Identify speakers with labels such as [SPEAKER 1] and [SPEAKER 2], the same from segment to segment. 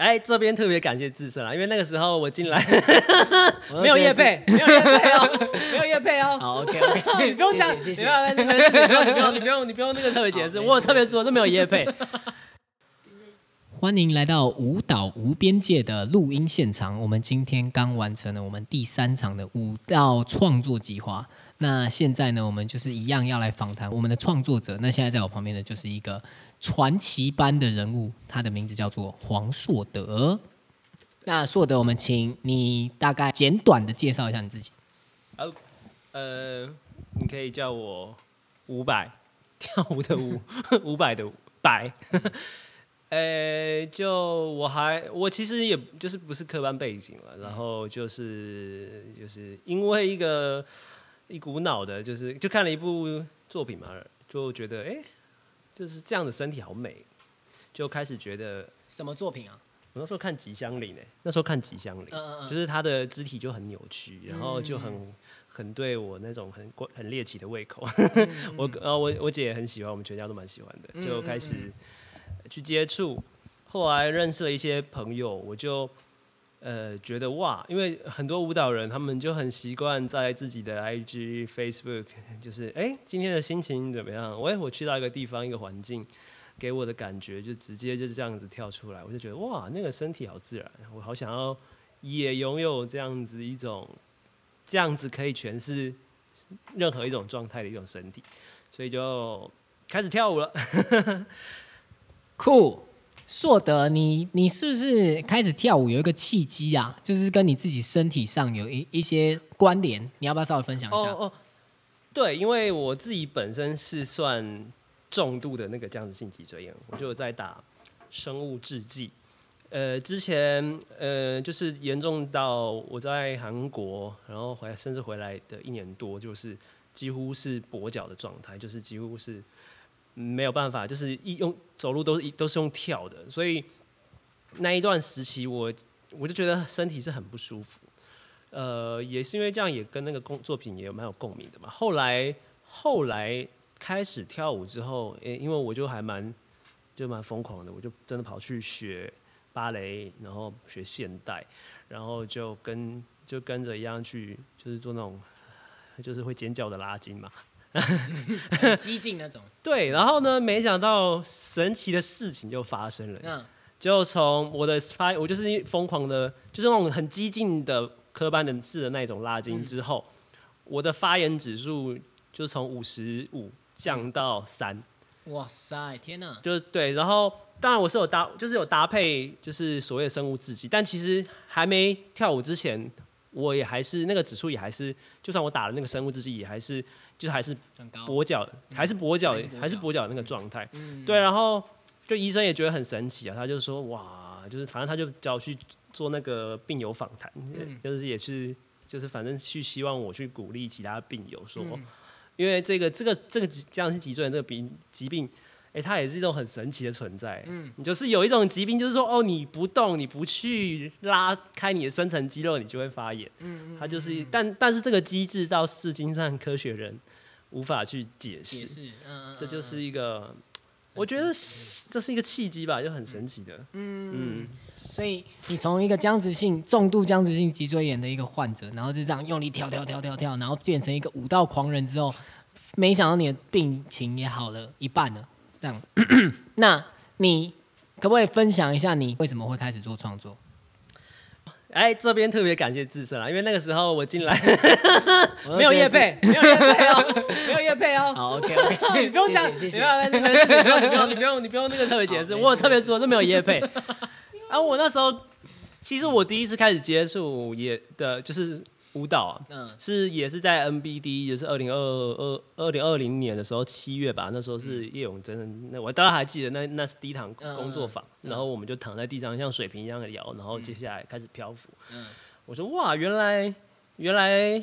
[SPEAKER 1] 哎，这边特别感谢自身啊，因为那个时候我进来 没有叶配，没有叶配哦，没有叶配哦。
[SPEAKER 2] 好，OK OK，
[SPEAKER 1] 你不用讲，
[SPEAKER 2] 谢谢，
[SPEAKER 1] 你不用，你不用，你不用，你不用那个特别解释，我有特别说，这没有叶配。
[SPEAKER 2] 欢迎来到舞蹈无边界的录音现场，我们今天刚完成了我们第三场的舞蹈创作计划。那现在呢，我们就是一样要来访谈我们的创作者。那现在在我旁边的就是一个传奇般的人物，他的名字叫做黄硕德。那硕德，我们请你大概简短的介绍一下你自己。
[SPEAKER 1] 呃，你可以叫我五百，跳舞的舞，五百的百。呃，就我还我其实也就是不是科班背景了，然后就是就是因为一个。一股脑的，就是就看了一部作品嘛，就觉得哎，就是这样的身体好美，就开始觉得
[SPEAKER 2] 什么作品啊？
[SPEAKER 1] 我那时候看《吉祥林》呢，那时候看《吉祥林》，就是他的肢体就很扭曲，然后就很很对我那种很很猎奇的胃口。我呃我我姐也很喜欢，我们全家都蛮喜欢的，就开始去接触，后来认识了一些朋友，我就。呃，觉得哇，因为很多舞蹈人他们就很习惯在自己的 IG、Facebook，就是哎，今天的心情怎么样？喂，我去到一个地方、一个环境，给我的感觉就直接就是这样子跳出来，我就觉得哇，那个身体好自然，我好想要也拥有这样子一种，这样子可以诠释任何一种状态的一种身体，所以就开始跳舞了，
[SPEAKER 2] 酷。硕德，你你是不是开始跳舞有一个契机啊？就是跟你自己身体上有一一些关联，你要不要稍微分享一下？哦哦，
[SPEAKER 1] 对，因为我自己本身是算重度的那个僵直性脊椎炎，我就在打生物制剂。呃，之前呃就是严重到我在韩国，然后回来甚至回来的一年多，就是几乎是跛脚的状态，就是几乎是。没有办法，就是一用走路都是都是用跳的，所以那一段时期我我就觉得身体是很不舒服，呃，也是因为这样，也跟那个工作品也蛮有共鸣的嘛。后来后来开始跳舞之后，诶，因为我就还蛮就蛮疯狂的，我就真的跑去学芭蕾，然后学现代，然后就跟就跟着一样去，就是做那种就是会尖叫的拉筋嘛。
[SPEAKER 2] 激进那种，
[SPEAKER 1] 对，然后呢，没想到神奇的事情就发生了。嗯，就从我的发，我就是疯狂的，就是那种很激进的科班人士的那种拉筋之后，我的发言指数就从五十五降到三。
[SPEAKER 2] 哇塞，天哪！
[SPEAKER 1] 就是对，然后当然我是有搭，就是有搭配，就是所谓的生物制剂，但其实还没跳舞之前，我也还是那个指数也还是，就算我打了那个生物制剂，也还是。就还是跛脚，还是跛脚，还是跛脚那个状态。对，然后就医生也觉得很神奇啊，他就说哇，就是反正他就叫我去做那个病友访谈，就是也是就是反正去希望我去鼓励其他病友说，因为这个这个这个这样是脊椎这个病疾病，哎，它也是一种很神奇的存在。嗯，你就是有一种疾病，就是说哦，你不动，你不去拉开你的深层肌肉，你就会发炎。嗯嗯，它就是，但但是这个机制到世经上科学人。无法去解释，嗯，这就是一个，我觉得这是一个契机吧，就很神奇的，嗯
[SPEAKER 2] 嗯。所以你从一个僵直性、重度僵直性脊椎炎的一个患者，然后就这样用力跳跳跳跳跳，然后变成一个武道狂人之后，没想到你的病情也好了一半了，这样。那你可不可以分享一下你为什么会开始做创作？
[SPEAKER 1] 哎，这边特别感谢自身啊，因为那个时候我进来 没有叶配，没有叶配哦，没有叶配哦。
[SPEAKER 2] 好，OK OK，
[SPEAKER 1] 你不用讲，
[SPEAKER 2] 谢谢，
[SPEAKER 1] 你不用，你不用，你不用那个特别解释，我有特别说都没有叶配。啊，我那时候其实我第一次开始接触也的就是。舞蹈啊，嗯，是也是在 NBD，也是二零二二二零二零年的时候七月吧，那时候是叶永贞，那我当然还记得，那那是第一堂工作坊，然后我们就躺在地上像水瓶一样的摇，然后接下来开始漂浮。嗯，我说哇，原来原来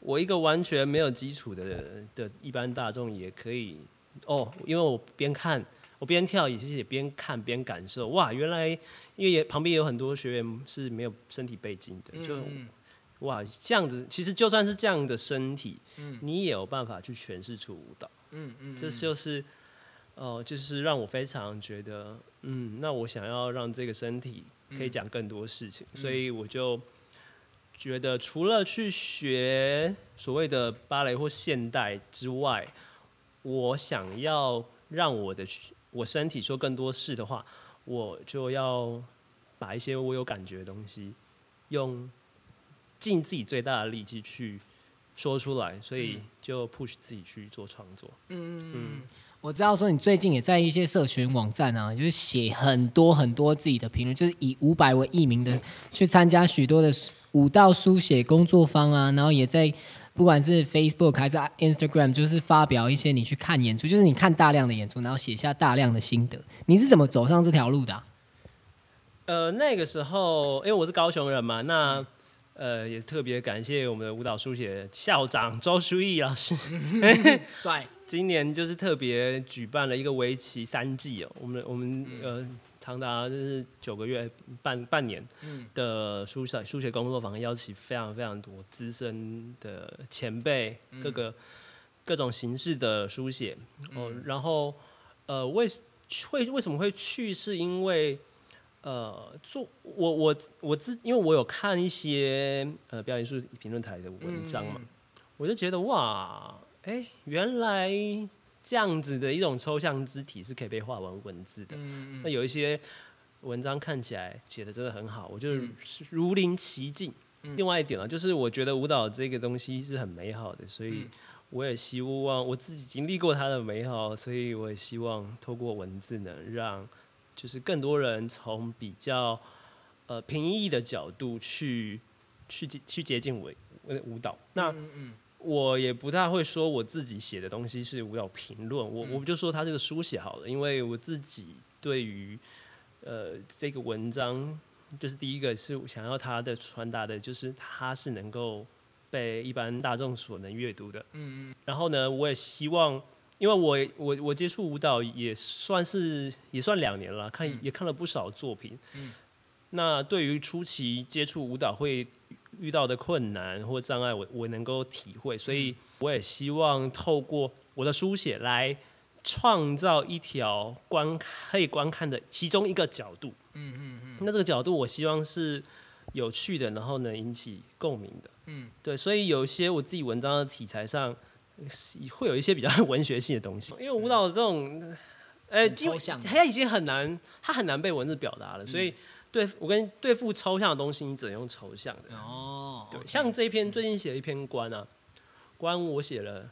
[SPEAKER 1] 我一个完全没有基础的的一般大众也可以哦，因为我边看我边跳，也是也边看边感受，哇，原来因为也旁边有很多学员是没有身体背景的，就。哇，这样子其实就算是这样的身体，嗯，你也有办法去诠释出舞蹈，嗯嗯，这就是，哦，就是让我非常觉得嗯，那我想要让这个身体可以讲更多事情，所以我就觉得除了去学所谓的芭蕾或现代之外，我想要让我的我身体说更多事的话，我就要把一些我有感觉的东西，用尽自己最大的力气去说出来，所以就 push 自己去做创作。
[SPEAKER 2] 嗯嗯。我知道说你最近也在一些社群网站啊，就是写很多很多自己的评论，就是以五百为艺名的去参加许多的舞蹈书写工作坊啊，然后也在不管是 Facebook 还是 Instagram，就是发表一些你去看演出，就是你看大量的演出，然后写下大量的心得。你是怎么走上这条路的？
[SPEAKER 1] 呃，那个时候因为我是高雄人嘛，那呃也特别感谢我们的舞蹈书写校长周书义老师，
[SPEAKER 2] 帅。
[SPEAKER 1] 今年就是特别举办了一个为期三季哦，我们我们呃长达就是九个月半半年的书写书写工作坊，邀请非常非常多资深的前辈，各个各种形式的书写哦，然后呃为会为什么会去？是因为呃做我我我自因为我有看一些呃表演艺术评论台的文章嘛，我就觉得哇。哎，原来这样子的一种抽象肢体是可以被画完文字的。那有一些文章看起来写的真的很好，我就是如临其境。另外一点啊，就是我觉得舞蹈这个东西是很美好的，所以我也希望我自己经历过它的美好，所以我也希望透过文字能，让就是更多人从比较呃平易的角度去去去接近舞舞蹈。那我也不太会说我自己写的东西是舞蹈评论，我我就说它这个书写好了，因为我自己对于呃这个文章，就是第一个是想要它的传达的，就是它是能够被一般大众所能阅读的。嗯嗯。然后呢，我也希望，因为我我我接触舞蹈也算是也算两年了，看也看了不少作品。嗯。那对于初期接触舞蹈会。遇到的困难或障碍，我我能够体会，所以我也希望透过我的书写来创造一条观可以观看的其中一个角度。嗯嗯嗯。那这个角度，我希望是有趣的，然后能引起共鸣的。嗯，对。所以有一些我自己文章的题材上，会有一些比较 文学性的东西，因为舞蹈这种，
[SPEAKER 2] 呃，抽象，
[SPEAKER 1] 它已经很难，它很难被文字表达了，所以。对，我跟对付抽象的东西，你只能用抽象的。哦，对，像这一篇最近写了一篇关啊，关我写了，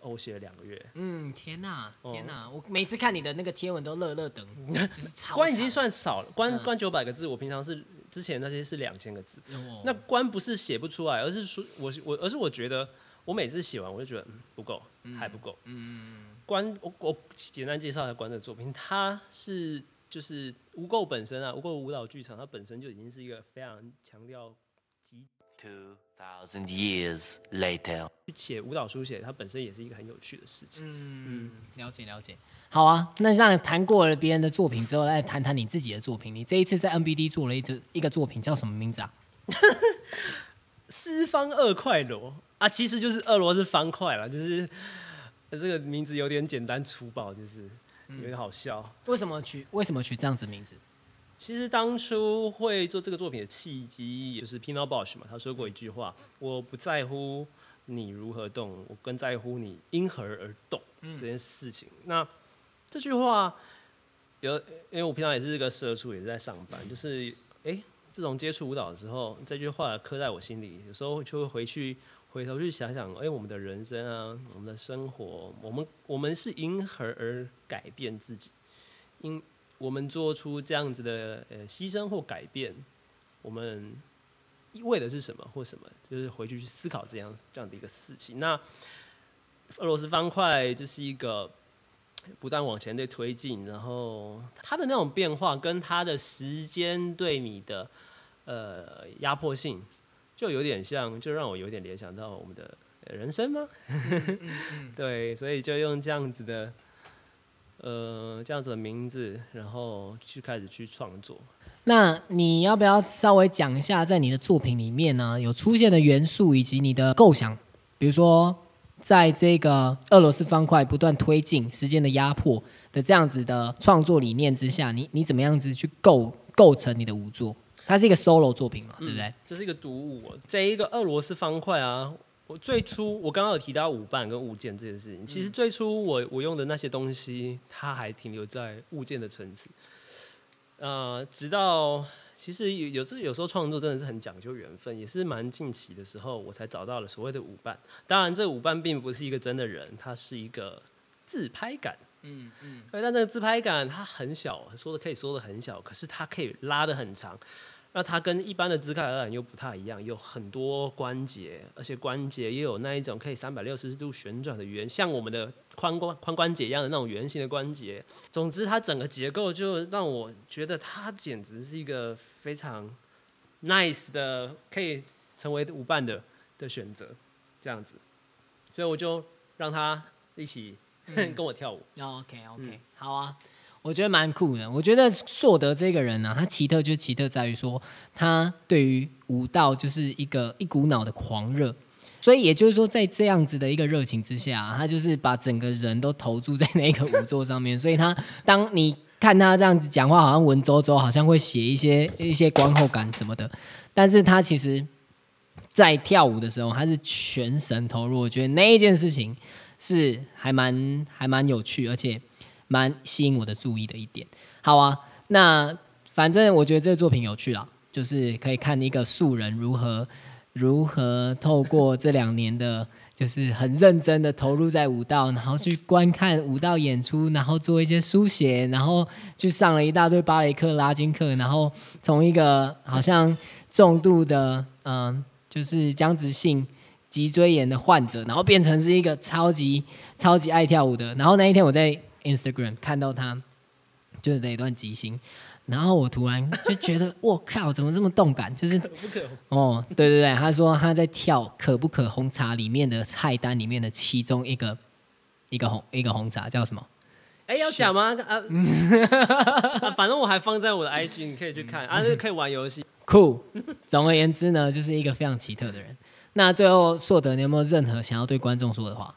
[SPEAKER 1] 哦，我写了两个月。
[SPEAKER 2] 嗯，天哪，天哪，我每次看你的那个贴文都乐乐等，就是超。
[SPEAKER 1] 关已经算少了，关关九百个字，我平常是之前那些是两千个字。那关不是写不出来，而是说我我而是我觉得我每次写完我就觉得不够，还不够。嗯嗯嗯。关我我简单介绍一下关的作品，它是。就是无垢本身啊，无垢舞蹈剧场，它本身就已经是一个非常强调极。Two thousand years later，写舞蹈书写，它本身也是一个很有趣的事情。
[SPEAKER 2] 嗯，了解了解。好啊，那让谈过了别人的作品之后，来谈谈你自己的作品。你这一次在 NBD 做了一支一个作品，叫什么名字啊？
[SPEAKER 1] 四方二块螺啊，其实就是二罗是方块了，就是这个名字有点简单粗暴，就是。有点好笑，
[SPEAKER 2] 为什么取为什么取这样子名字？
[SPEAKER 1] 其实当初会做这个作品的契机，就是 Pino Bosch 嘛，他说过一句话：“我不在乎你如何动，我更在乎你因何而动这件事情。”那这句话有，因为我平常也是一个社畜，也是在上班，就是哎，自从接触舞蹈的时候，这句话刻在我心里，有时候就会回去。回头去想想，哎，我们的人生啊，我们的生活，我们我们是因何而改变自己？因我们做出这样子的呃牺牲或改变，我们为的是什么或什么？就是回去去思考这样这样的一个事情。那俄罗斯方块这是一个不断往前的推进，然后它的那种变化跟它的时间对你的呃压迫性。就有点像，就让我有点联想到我们的人生吗？对，所以就用这样子的，呃，这样子的名字，然后去开始去创作。
[SPEAKER 2] 那你要不要稍微讲一下，在你的作品里面呢，有出现的元素以及你的构想？比如说在这个俄罗斯方块不断推进时间的压迫的这样子的创作理念之下，你你怎么样子去构构成你的舞作？它是一个 solo 作品嘛，对不对？
[SPEAKER 1] 这是一个独舞哦，这一个俄罗斯方块啊。我最初我刚刚有提到舞伴跟物件这件事情，其实最初我我用的那些东西，它还停留在物件的层次。呃，直到其实有有时有时候创作真的是很讲究缘分，也是蛮近期的时候，我才找到了所谓的舞伴。当然，这舞伴并不是一个真的人，它是一个自拍感。嗯嗯。对，但这个自拍杆它很小，说的可以说的很小，可是它可以拉的很长。那它跟一般的自拍杆又不太一样，有很多关节，而且关节也有那一种可以三百六十度旋转的圆，像我们的髋关髋关节一样的那种圆形的关节。总之，它整个结构就让我觉得它简直是一个非常 nice 的，可以成为舞伴的的选择，这样子。所以我就让他一起跟我跳舞。
[SPEAKER 2] OK OK，好啊。我觉得蛮酷的。我觉得硕德这个人呢，他奇特就奇特在于说，他对于舞蹈就是一个一股脑的狂热。所以也就是说，在这样子的一个热情之下，他就是把整个人都投注在那个舞作上面。所以他当你看他这样子讲话，好像文绉绉，好像会写一些一些观后感什么的。但是他其实，在跳舞的时候，他是全神投入。我觉得那一件事情是还蛮还蛮有趣，而且。蛮吸引我的注意的一点，好啊，那反正我觉得这个作品有趣啦，就是可以看一个素人如何如何透过这两年的，就是很认真的投入在舞蹈，然后去观看舞蹈演出，然后做一些书写，然后去上了一大堆芭蕾课、拉筋课，然后从一个好像重度的嗯，就是僵直性脊椎炎的患者，然后变成是一个超级超级爱跳舞的，然后那一天我在。Instagram 看到他就是那一段即兴，然后我突然就觉得，我靠，怎么这么动感？就是哦，对对对，他说他在跳《可不可红茶》里面的菜单里面的其中一个一个红一个红茶叫什么？
[SPEAKER 1] 哎，要讲吗？啊，反正我还放在我的 IG，你可以去看啊，可以玩游戏。
[SPEAKER 2] 酷。总而言之呢，就是一个非常奇特的人。那最后硕德，你有没有任何想要对观众说的话？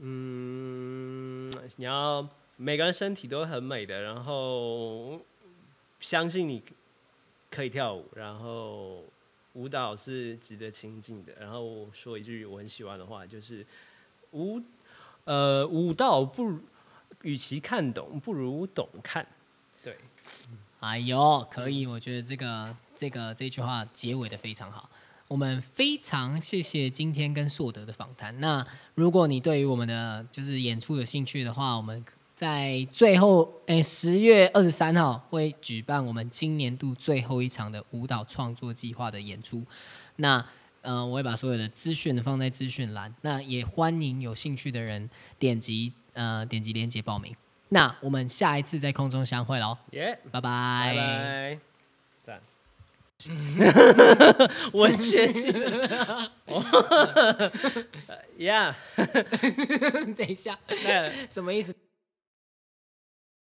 [SPEAKER 1] 嗯，你要每个人身体都很美的，然后相信你可以跳舞，然后舞蹈是值得亲近的。然后说一句我很喜欢的话，就是舞呃舞蹈不与其看懂，不如懂看。对，
[SPEAKER 2] 哎呦，可以，我觉得这个这个这句话结尾的非常好。我们非常谢谢今天跟硕德的访谈。那如果你对于我们的就是演出有兴趣的话，我们在最后诶十月二十三号会举办我们今年度最后一场的舞蹈创作计划的演出。那呃，我会把所有的资讯放在资讯栏。那也欢迎有兴趣的人点击呃点击链接报名。那我们下一次在空中相会喽！耶，拜拜，
[SPEAKER 1] 拜拜。文学性，Yeah，
[SPEAKER 2] 等一下，什么意思？